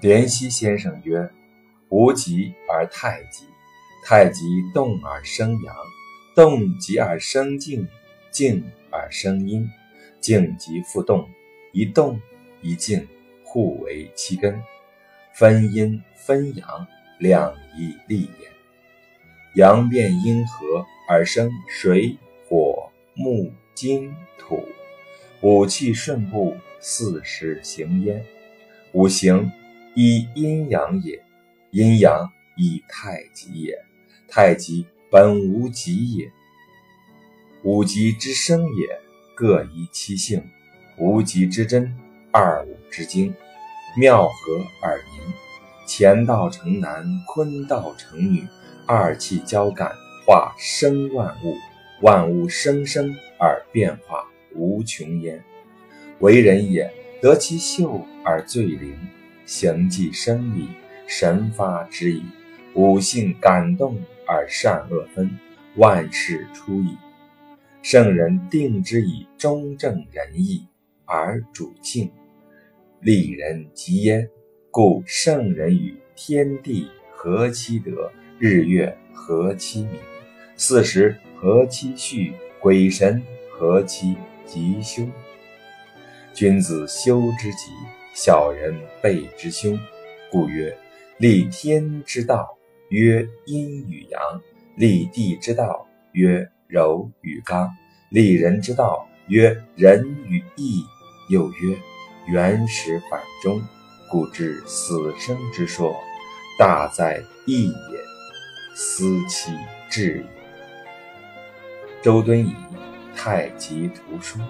濂溪先生曰：“无极而太极，太极动而生阳，动极而生静，静而生阴，静极复动，一动一静，互为其根，分阴分阳，两仪立也。阳变阴和而生水火木金土，五气顺布，四时行焉。五行。”以阴阳也，阴阳以太极也。太极本无极也，五极之生也，各依其性。无极之真，二五之精，妙合而凝。乾道成男，坤道成女，二气交感，化生万物。万物生生而变化无穷焉。为人也，得其秀而最灵。行迹生理，神发之矣。五性感动而善恶分，万事出矣。圣人定之以中正仁义而主静，利人吉焉。故圣人与天地合其德，日月合其明，四时合其序，鬼神合其吉凶。君子修之吉。小人备之凶，故曰：立天之道，曰阴与阳；立地之道，曰柔与刚；立人之道，曰仁与义。又曰：原始反中，故知死生之说，大在义也。思其至矣。周敦颐《太极图书》。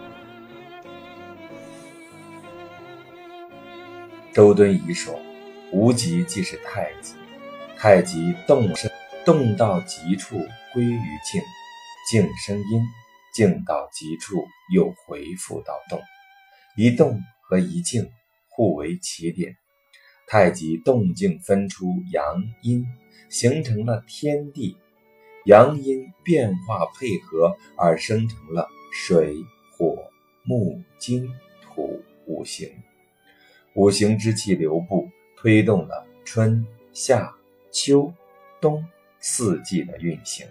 周敦颐说：“无极即是太极，太极动生，动到极处归于静，静生阴，静到极处又回复到动，一动和一静互为起点。太极动静分出阳阴，形成了天地，阳阴变化配合而生成了水火木金土五行。”五行之气流布，推动了春夏秋冬四季的运行。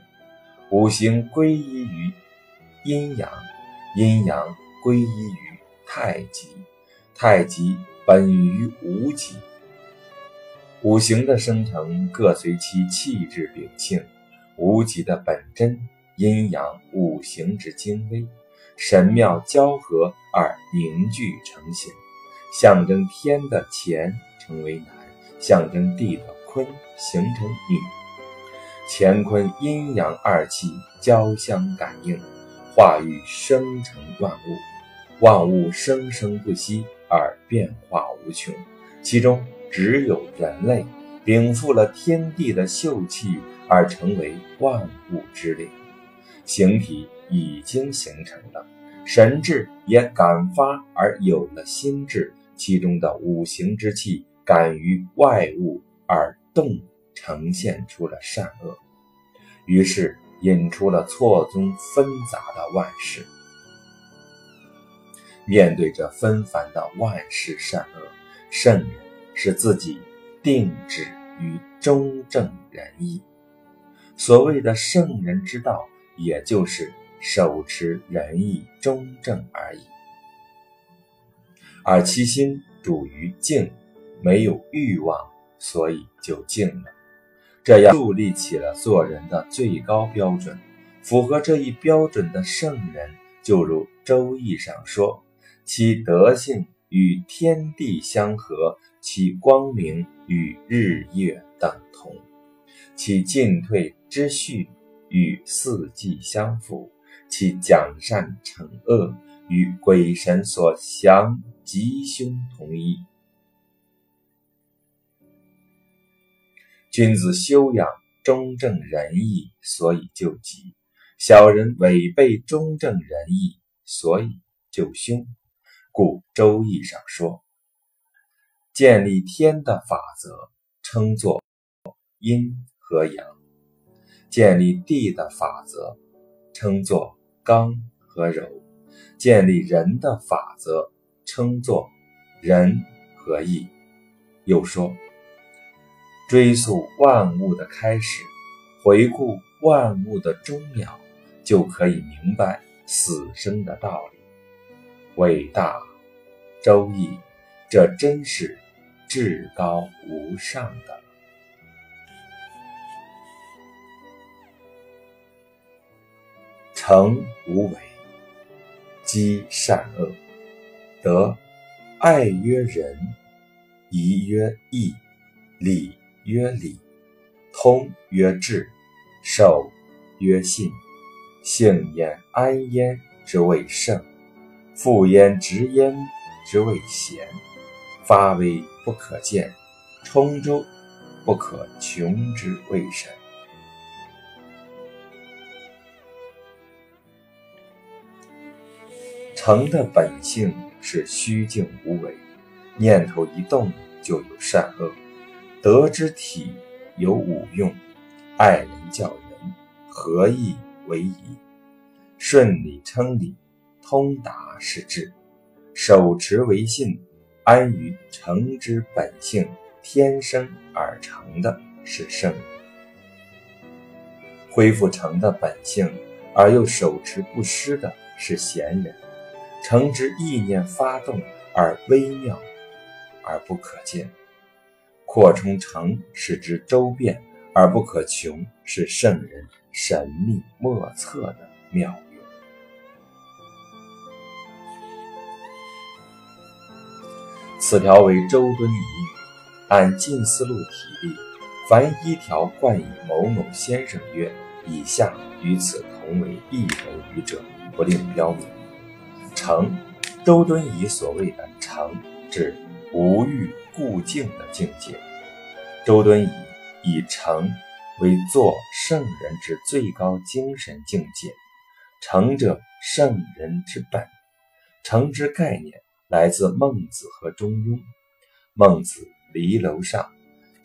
五行归依于阴阳，阴阳归依于太极，太极本于无极。五行的生成各随其气质秉性，无极的本真，阴阳五行之精微，神妙交合而凝聚成形。象征天的乾成为男，象征地的坤形成女。乾坤阴阳二气交相感应，化育生成万物。万物生生不息而变化无穷，其中只有人类禀赋了天地的秀气，而成为万物之灵。形体已经形成了，神智也感发而有了心智。其中的五行之气感于外物而动，呈现出了善恶，于是引出了错综纷杂的万事。面对着纷繁的万事善恶，圣人使自己定止于中正仁义。所谓的圣人之道，也就是手持仁义中正而已。而其心主于静，没有欲望，所以就静了。这样树立起了做人的最高标准。符合这一标准的圣人，就如《周易》上说：“其德性与天地相合，其光明与日月等同，其进退之序与四季相符，其奖善惩恶与鬼神所降。”吉凶同一，君子修养中正仁义，所以救吉；小人违背中正仁义，所以救凶。故《周易》上说：“建立天的法则，称作阴和阳；建立地的法则，称作刚和柔；建立人的法则。”称作仁和义，又说：“追溯万物的开始，回顾万物的终了，就可以明白死生的道理。伟大，《周易》，这真是至高无上的。”成无为，积善恶，德爱曰仁，仪曰义，礼曰礼，通曰智，守曰信。性焉安焉之谓圣，复焉直焉之谓贤。发微不可见，充周不可穷之谓神。诚的本性是虚静无为，念头一动就有善恶。德之体有五用：爱人教人，合义为宜，顺理称理，通达是智，守持为信，安于诚之本性，天生而成的是圣人。恢复诚的本性而又手持不失的是贤人。诚之意念发动而微妙而不可见，扩充诚使之周遍而不可穷，是圣人神秘莫测的妙用。此条为周敦颐语，按近思路体例，凡一条冠以某某先生曰：“以下与此同为一人语者，不另标明。”诚，周敦颐所谓的诚，指无欲故静的境界。周敦颐以诚为作圣人之最高精神境界。诚者，圣人之本。诚之概念来自孟子和中庸。孟子离楼上，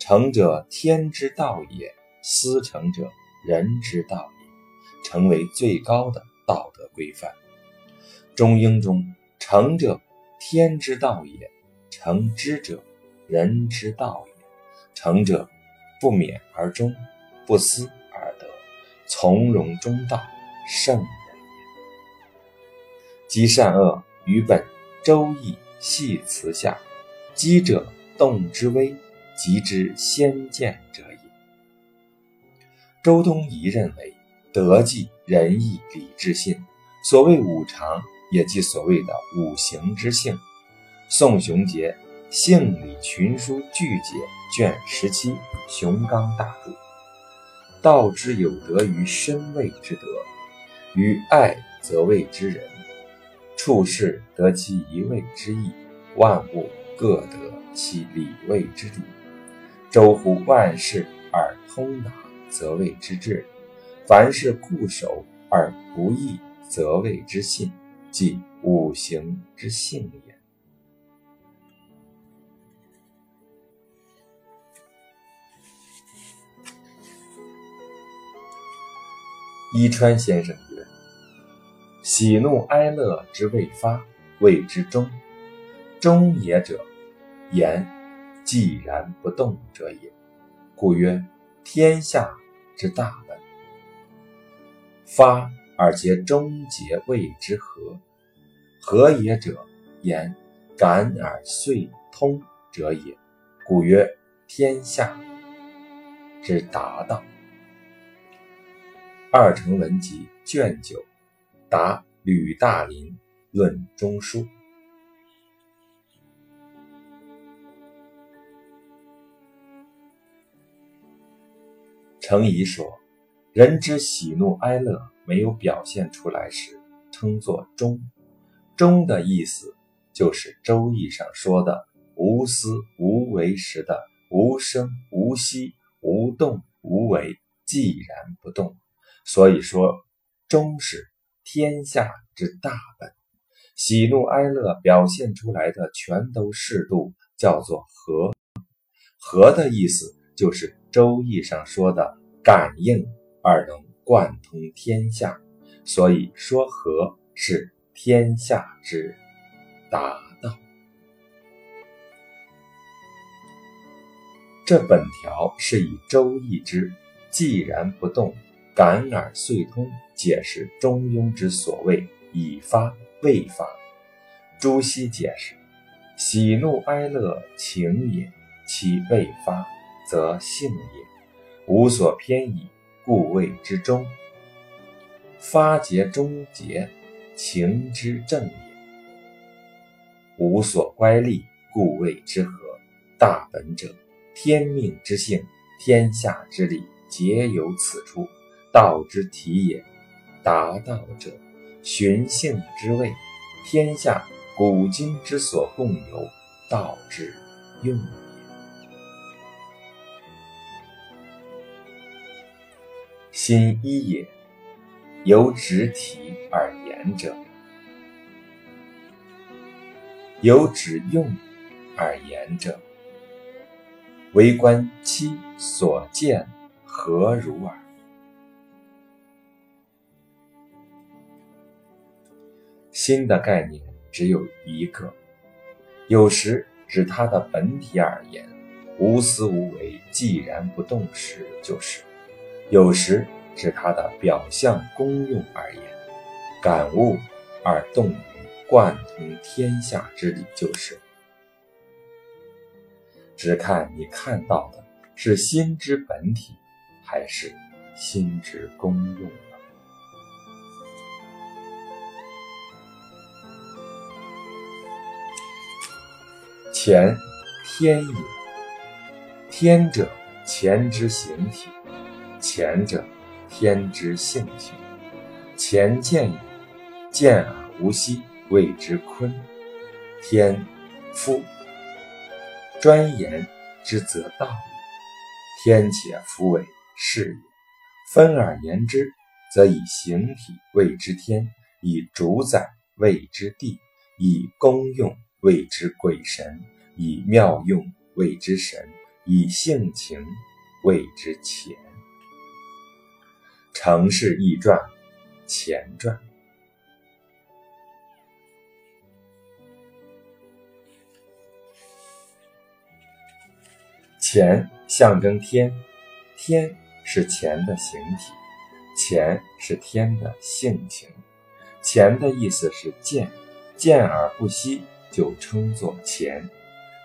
诚者，天之道也；思诚者，人之道也。成为最高的道德规范。中英中，诚者，天之道也；诚之者，人之道也。诚者，不勉而忠，不思而得，从容中道，圣人也。积善恶，于本《周易》系辞下，积者，动之微，极之先见者也。周敦颐认为，德纪、仁义、礼智信，所谓五常。也即所谓的五行之性。宋雄杰《性理群书巨解》卷十七，雄刚大著。道之有德于身位之德，于爱则谓之仁。处事得其一位之义，万物各得其理位之理。周乎万事而通达，则谓之智；凡事固守而不易，则谓之信。即五行之性也。伊川先生曰：“喜怒哀乐之未发，谓之中。中也者，言既然不动者也。故曰天下之大本。发。”而皆终结谓之和，和也者，言感而遂通者也。故曰天下之达道。二程文集卷九，答吕大林论中书。程颐说：“人之喜怒哀乐。”没有表现出来时，称作中。中的意思就是《周易》上说的“无思无为时”的无声无息、无动无为、寂然不动。所以说，中是天下之大本。喜怒哀乐表现出来的全都适度，叫做和。和的意思就是《周易》上说的感应而能。贯通天下，所以说和是天下之达道。这本条是以《周易》之“既然不动，感而遂通”解释《中庸》之所谓“已发未发”。朱熹解释：“喜怒哀乐情也，其未发，则性也，无所偏倚，故谓之中。发节终结，情之正也，无所乖戾，故谓之和。大本者，天命之性，天下之理，皆由此出。道之体也。达道者，循性之谓，天下。”古今之所共有，道之用也心一也，由直体而言者；由指用而言者。为观其所见何如耳？心的概念。只有一个，有时指它的本体而言，无私无为、寂然不动时就是；有时指它的表象功用而言，感悟而动于贯通天下之理就是。只看你看到的是心之本体，还是心之功用。乾，天也。天者，乾之形体；前者，天之性情。前见也，见而无息，谓之坤。天，夫。专言之则道也。天且夫为是也。分而言之，则以形体谓之天，以主宰谓之地，以功用谓之鬼神。以妙用谓之神，以性情谓之乾。成事易传，乾传。乾象征天，天是乾的形体，乾是天的性情。乾的意思是见，见而不息，就称作乾。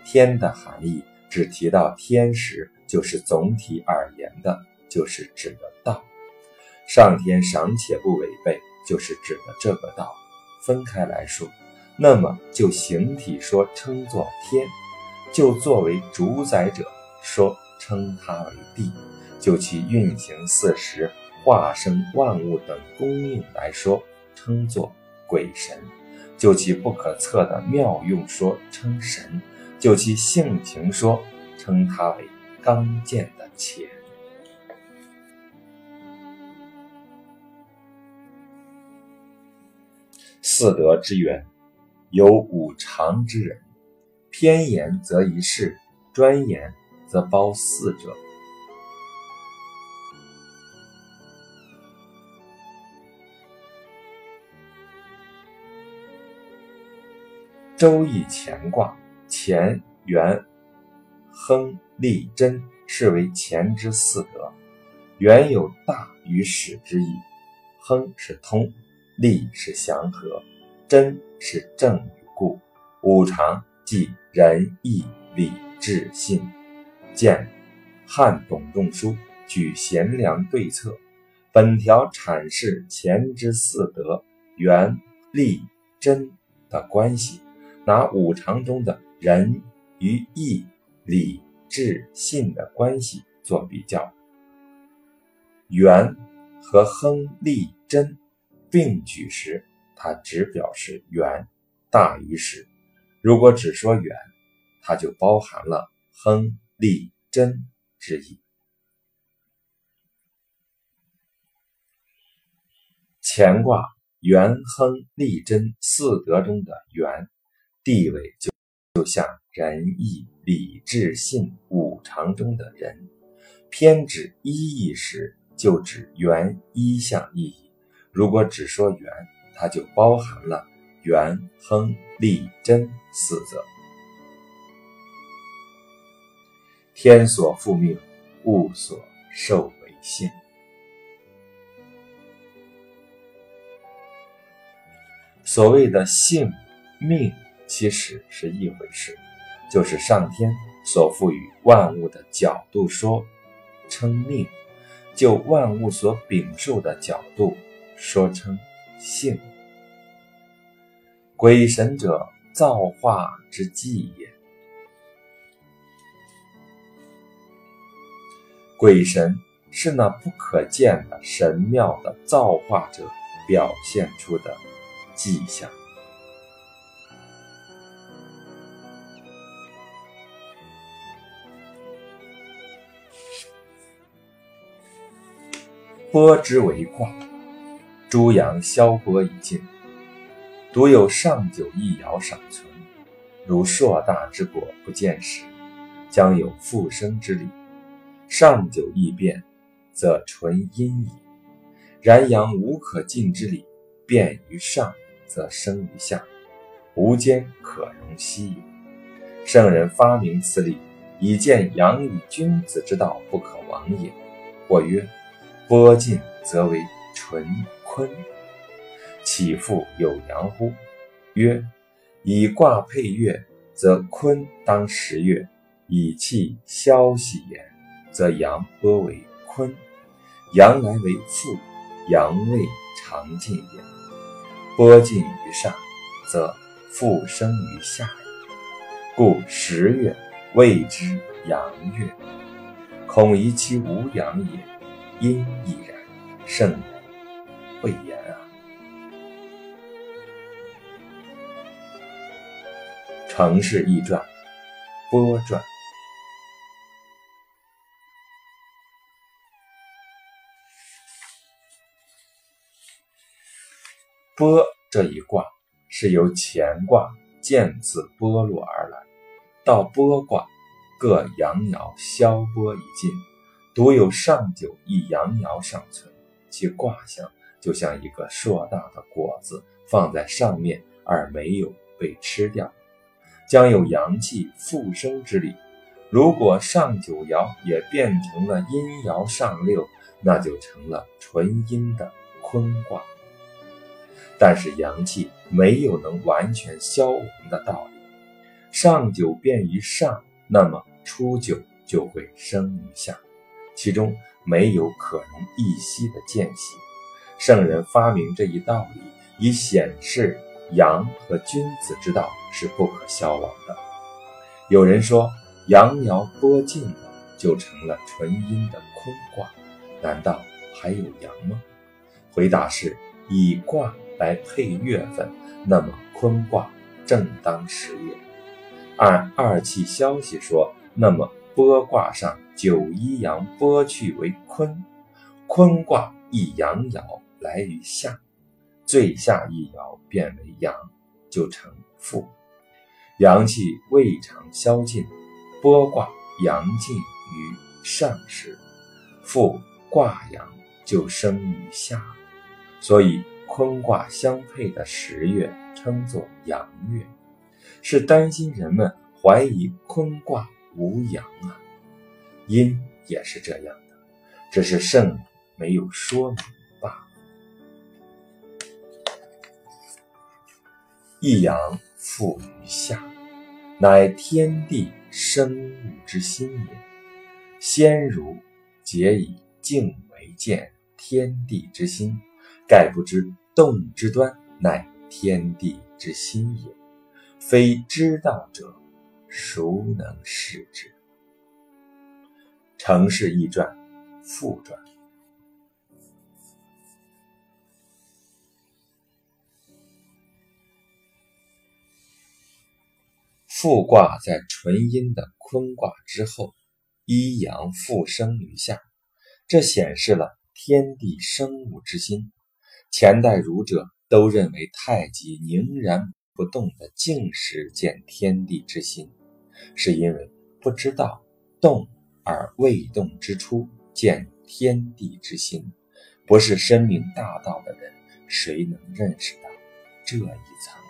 天的含义，只提到天时，就是总体而言的，就是指的。上天赏且不违背，就是指的这个道。分开来说，那么就形体说称作天，就作为主宰者说称它为地，就其运行四时、化生万物等功用来说称作鬼神，就其不可测的妙用说称神。就其性情说，称它为刚健的乾。四德之源，有五常之人，偏言则一事，专言则包四者。周易乾卦。乾元亨利贞，是为乾之四德。元有大于始之意，亨是通，利是祥和，真是正与故。五常即仁义礼智信。见汉董仲舒举贤良对策。本条阐释乾之四德元利贞的关系，拿五常中的。仁与义、礼智信的关系做比较，元和亨利贞并举时，它只表示元大于始；如果只说元，它就包含了亨利贞之意。乾卦元亨利贞四德中的元地位就。就像仁义礼智信五常中的仁，偏指一义时，就指元一项意义。如果只说元，它就包含了元亨利贞四则。天所复命，物所受为性。所谓的性命，其实是一回事，就是上天所赋予万物的角度说称命，就万物所禀受的角度说称性。鬼神者，造化之纪也。鬼神是那不可见的神妙的造化者表现出的迹象。波之为卦，诸阳消波已尽，独有上九一爻尚存。如硕大之果不见时，将有复生之理。上九易变，则纯阴矣。然阳无可尽之理，变于上，则生于下，无间可容息也。圣人发明此理，以见阳与君子之道不可亡也。或曰：波尽则为纯坤，岂复有阳乎？曰：以卦配月，则坤当十月，以气消息焉。则阳波为坤，阳来为复，阳位常进也。波进于上，则复生于下也。故十月谓之阳月，恐疑其无阳也。阴亦然，甚也人未言啊。城市易传，波传。波这一卦是由乾卦渐次剥落而来，到波卦各阳爻消波已尽，独有上九一阳爻尚存，其卦象就像一个硕大的果子放在上面而没有被吃掉，将有阳气复生之理。如果上九爻也变成了阴爻上六，那就成了纯阴的坤卦。但是阳气没有能完全消亡的道理，上九变于上，那么初九就会生于下，其中没有可容一息的间隙。圣人发明这一道理，以显示阳和君子之道是不可消亡的。有人说，阳爻波尽了，就成了纯阴的坤卦，难道还有阳吗？回答是以卦。来配月份，那么坤卦正当十月。按二气消息说，那么剥卦上九一阳剥去为坤，坤卦一阳爻来于下，最下一爻变为阳，就成复。阳气未尝消尽，剥卦阳尽于上时，复卦阳就生于下，所以。坤卦相配的十月称作阳月，是担心人们怀疑坤卦无阳啊。阴也是这样的，只是圣没有说明一阳复于下，乃天地生物之心也。先儒皆以静为见天地之心。盖不知动之端，乃天地之心也。非知道者，孰能视之？《成氏易传》附传。复卦在纯阴的坤卦之后，一阳复生于下，这显示了天地生物之心。前代儒者都认为太极凝然不动的静时见天地之心，是因为不知道动而未动之初见天地之心。不是深明大道的人，谁能认识到这一层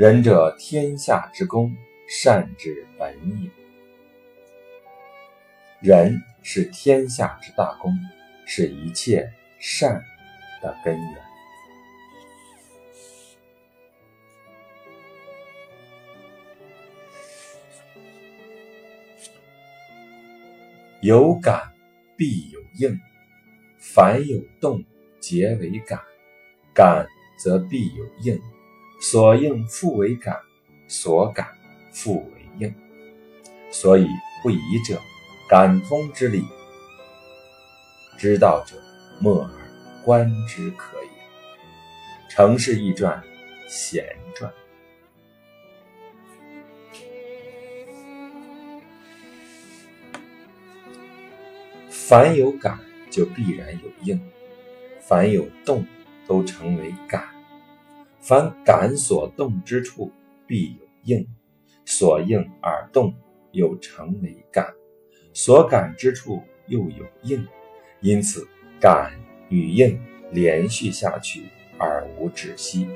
仁者天下之公，善之本也。仁是天下之大公，是一切善的根源。有感必有应，凡有动，皆为感。感则必有应，所应复为感，所感复为应。所以不疑者。感通之理，知道者默而观之可也。成事易传，闲传。凡有感，就必然有应；凡有动，都成为感。凡感所动之处，必有应；所应而动，又成为感。所感之处又有应，因此感与应连续下去而无止息。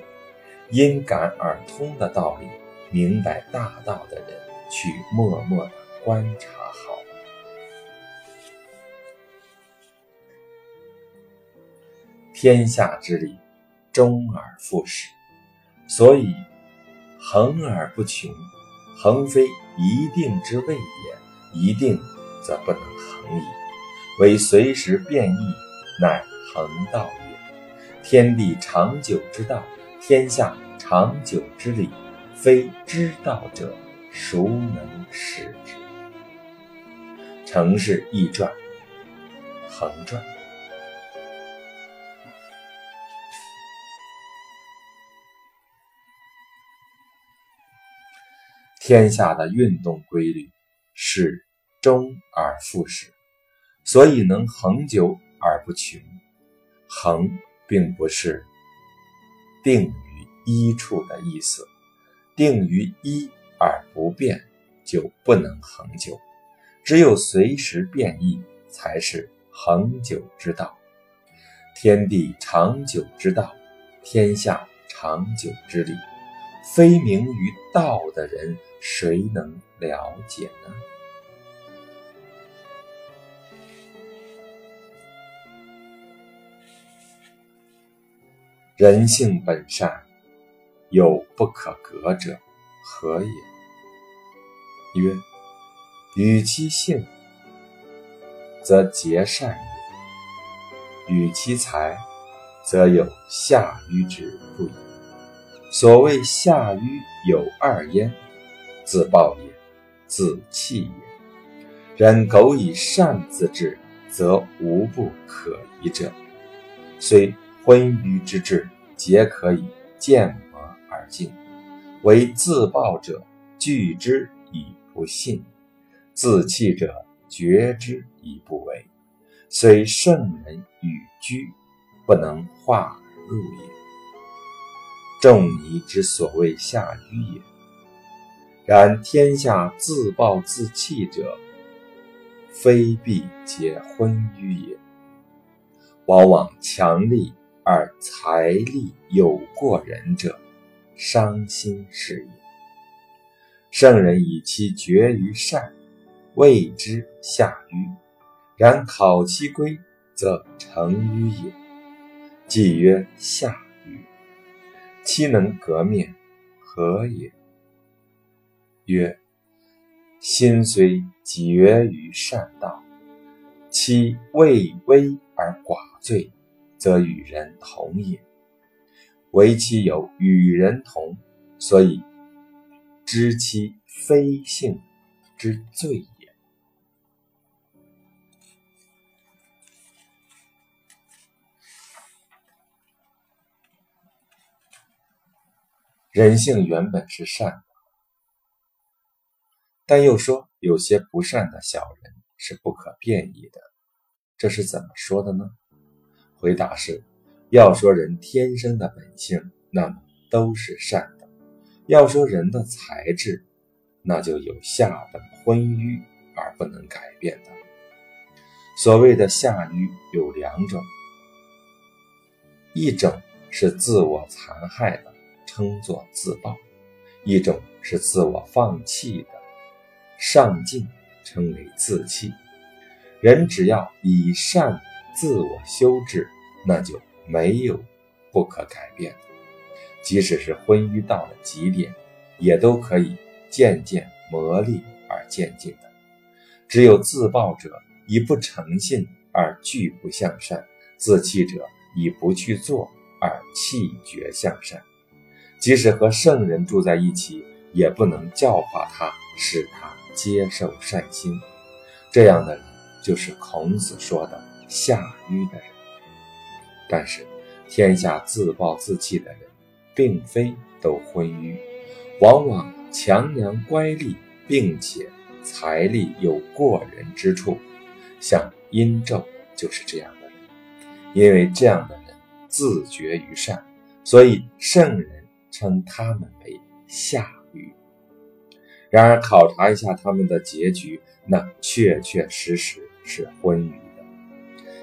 因感而通的道理，明白大道的人去默默的观察好。天下之理，终而复始，所以恒而不穷。恒非一定之谓也，一定。则不能恒矣，为随时变异，乃恒道也。天地长久之道，天下长久之理，非知道者，孰能识之？成事易传，恒传。天下的运动规律是。终而复始，所以能恒久而不穷。恒并不是定于一处的意思，定于一而不变就不能恒久。只有随时变异，才是恒久之道。天地长久之道，天下长久之理，非明于道的人，谁能了解呢？人性本善，有不可格者，何也？曰：与其性，则结善也；与其才，则有下愚之不已。所谓下愚有二焉：自暴也，自弃也。人苟以善自治，则无不可疑者。虽。昏愚之志，皆可以见磨而尽；唯自暴者，惧之以不信；自弃者，觉之以不为。虽圣人与居，不能化而入也。仲尼之所谓下愚也。然天下自暴自弃者，非必皆昏愚也，往往强力。而财力有过人者，伤心事也。圣人以其绝于善，谓之下愚；然考其归，则成愚也。既曰下愚，其能革面，何也？曰：心虽绝于善道，其畏微而寡罪。则与人同也，唯其有与人同，所以知其非性之罪也。人性原本是善，但又说有些不善的小人是不可变异的，这是怎么说的呢？回答是：要说人天生的本性，那么都是善的；要说人的才智，那就有下等昏愚而不能改变的。所谓的下愚有两种，一种是自我残害的，称作自暴；一种是自我放弃的，上进称为自弃。人只要以善自我修治，那就没有不可改变的。即使是昏愚到了极点，也都可以渐渐磨砺而渐进的。只有自暴者以不诚信而拒不向善，自弃者以不去做而弃绝向善。即使和圣人住在一起，也不能教化他，使他接受善心。这样的人，就是孔子说的下愚的人。但是，天下自暴自弃的人。并非都昏愚，往往强梁乖戾，并且财力有过人之处，像殷纣就是这样的人。因为这样的人自觉于善，所以圣人称他们为下。然而考察一下他们的结局，那确确实实是昏愚的。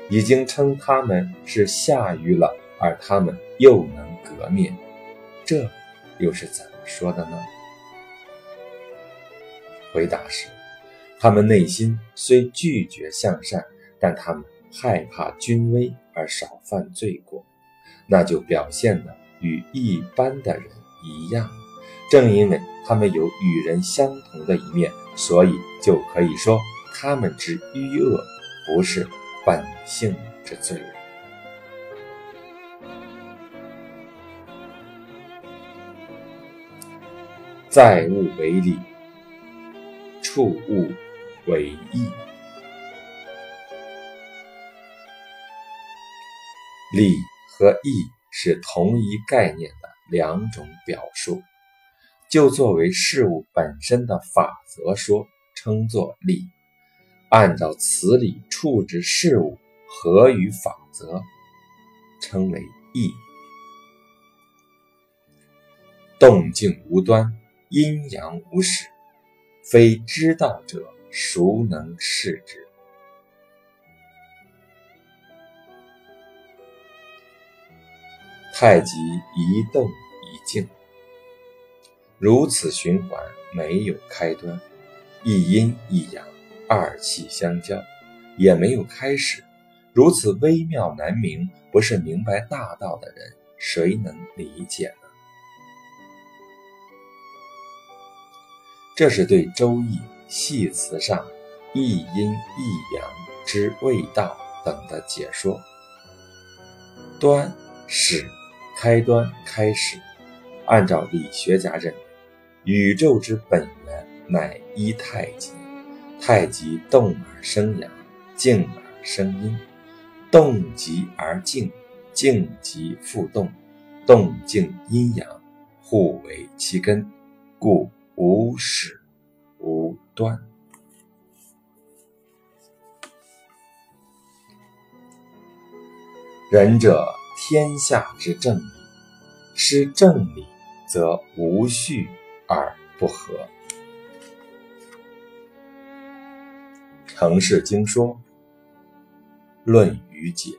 已经称他们是下愚了，而他们又能革灭。这又是怎么说的呢？回答是：他们内心虽拒绝向善，但他们害怕君威而少犯罪过，那就表现的与一般的人一样。正因为他们有与人相同的一面，所以就可以说他们之愚恶不是本性之罪。在物为理，处物为义。理和义是同一概念的两种表述，就作为事物本身的法则说，称作理；按照此理处置事物，合于法则，称为义。动静无端。阴阳无始，非知道者孰能视之？太极一动一静，如此循环，没有开端；一阴一阳，二气相交，也没有开始。如此微妙难明，不是明白大道的人，谁能理解呢？这是对《周易》系辞上一阴一阳之谓道等的解说。端始，开端开始。按照理学家认为，宇宙之本源乃一太极。太极动而生阳，静而生阴。动极而静，静极复动。动静阴阳，互为其根，故。无始无端，仁者天下之正理，失正理则无序而不和。成事经说，论语解，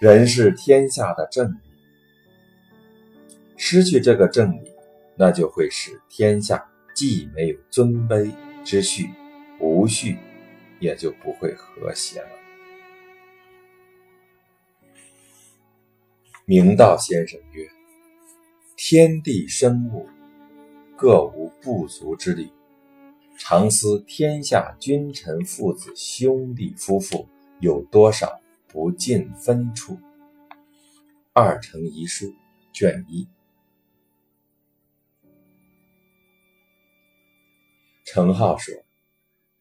人是天下的正理。失去这个正理，那就会使天下既没有尊卑之序，无序，也就不会和谐了。明道先生曰：“天地生物，各无不足之理。常思天下君臣、父子、兄弟、夫妇，有多少不尽分处？”二程遗书卷一。程颢说：“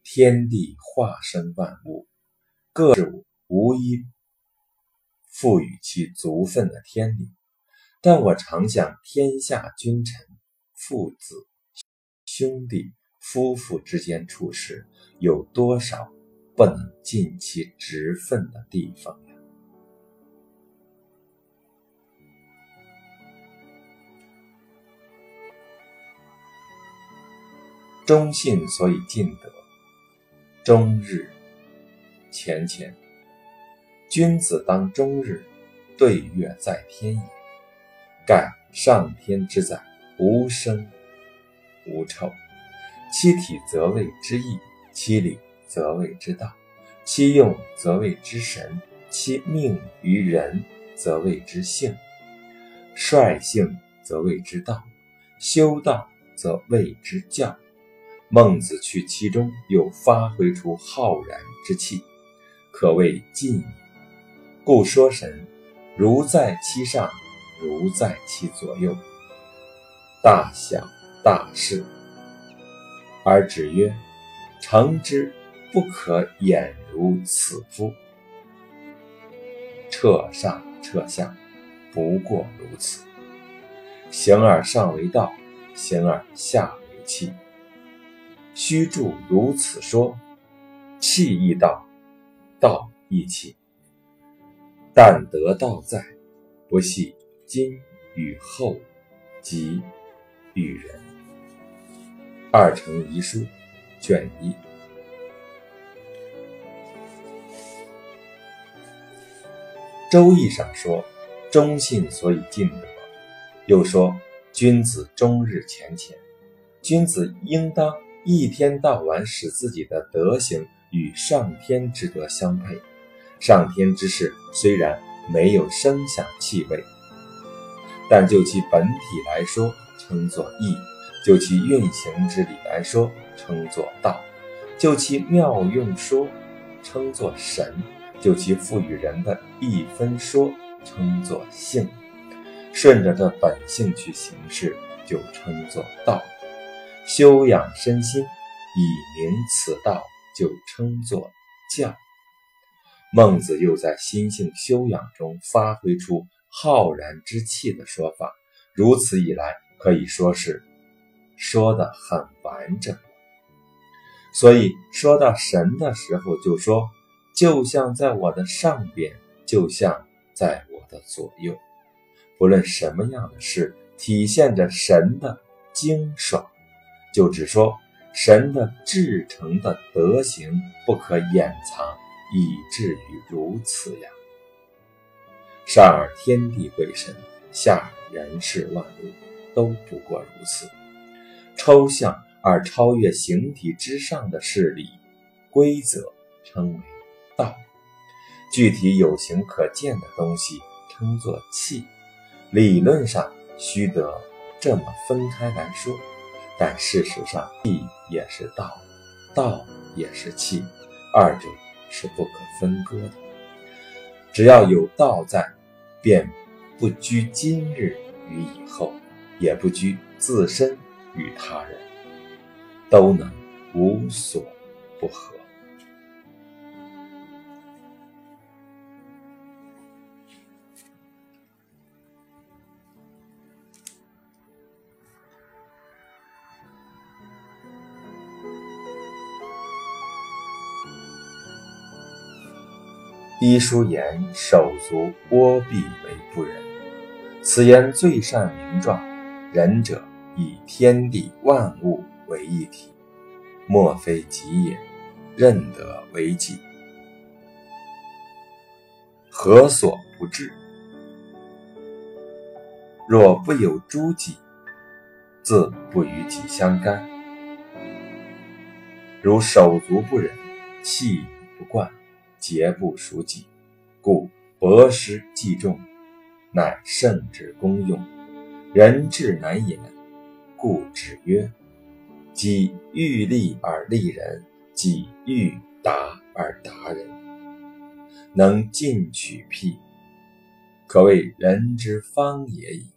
天地化生万物，各事物无一赋予其足分的天理。但我常想，天下君臣、父子、兄弟、夫妇之间处事，有多少不能尽其职分的地方呀？”忠信所以尽德，终日乾乾。君子当终日对月在天也。盖上天之载，无生无臭。其体则谓之义，其理则谓之道，其用则谓之神，其命于人则谓之性。率性则谓之道，修道则谓之教。孟子去其中，又发挥出浩然之气，可谓尽矣。故说神，如在其上，如在其左右，大小大事。而止曰：“诚之不可掩如此夫。”彻上彻下，不过如此。形而上为道，形而下为器。须注如此说，器亦道，道亦器。但得道在，不系今与后，己与人。二程遗书，卷一。周易上说，忠信所以尽德。又说，君子终日乾乾，君子应当一天到晚使自己的德行与上天之德相配。上天之事虽然没有声响气味，但就其本体来说，称作义。就其运行之理来说，称作道；就其妙用说，称作神；就其赋予人的一分说，称作性。顺着这本性去行事，就称作道。修养身心，以明此道，就称作教。孟子又在心性修养中发挥出浩然之气的说法，如此一来，可以说是。说的很完整，所以说到神的时候，就说就像在我的上边，就像在我的左右。不论什么样的事，体现着神的精爽，就只说神的至诚的德行不可掩藏，以至于如此呀。上而天地鬼神，下而人世万物，都不过如此。抽象而超越形体之上的事理规则称为道，具体有形可见的东西称作气。理论上须得这么分开来说，但事实上，气也是道，道也是气，二者是不可分割的。只要有道在，便不拘今日与以后，也不拘自身。与他人都能无所不合。医书言：“手足窝臂为不仁。”此言最善名状，仁者。以天地万物为一体，莫非己也，任得为己，何所不至？若不有诸己，自不与己相干。如手足不忍，气不惯，节不属己，故博施济众，乃圣之功用，人至难言。故止曰：“己欲立而立人，己欲达而达人，能进取辟，可谓人之方也已。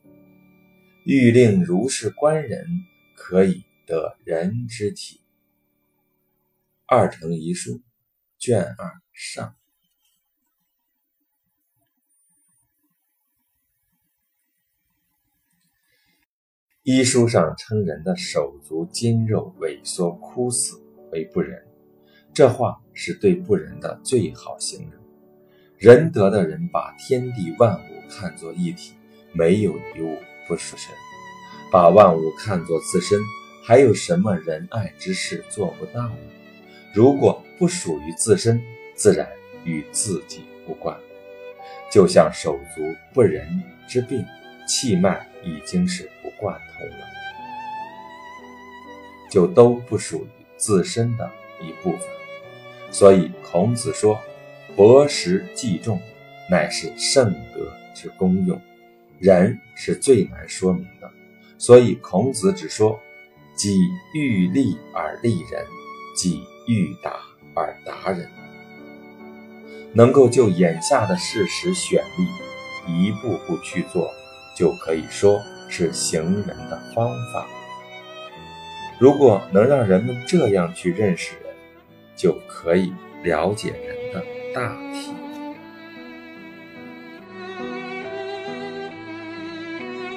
欲令如是观人，可以得人之体。”二乘遗书，卷二上。医书上称人的手足筋肉萎缩枯死为不仁，这话是对不仁的最好形容。仁德的人把天地万物看作一体，没有一物不属神；把万物看作自身，还有什么仁爱之事做不到呢？如果不属于自身，自然与自己无关。就像手足不仁之病，气脉已经是不贯通了，就都不属于自身的一部分。所以孔子说：“博识济众，乃是圣德之功用。人是最难说明的，所以孔子只说：己欲利而利人，己欲达而达人。能够就眼下的事实选例，一步步去做。”就可以说是行人的方法。如果能让人们这样去认识人，就可以了解人的大体。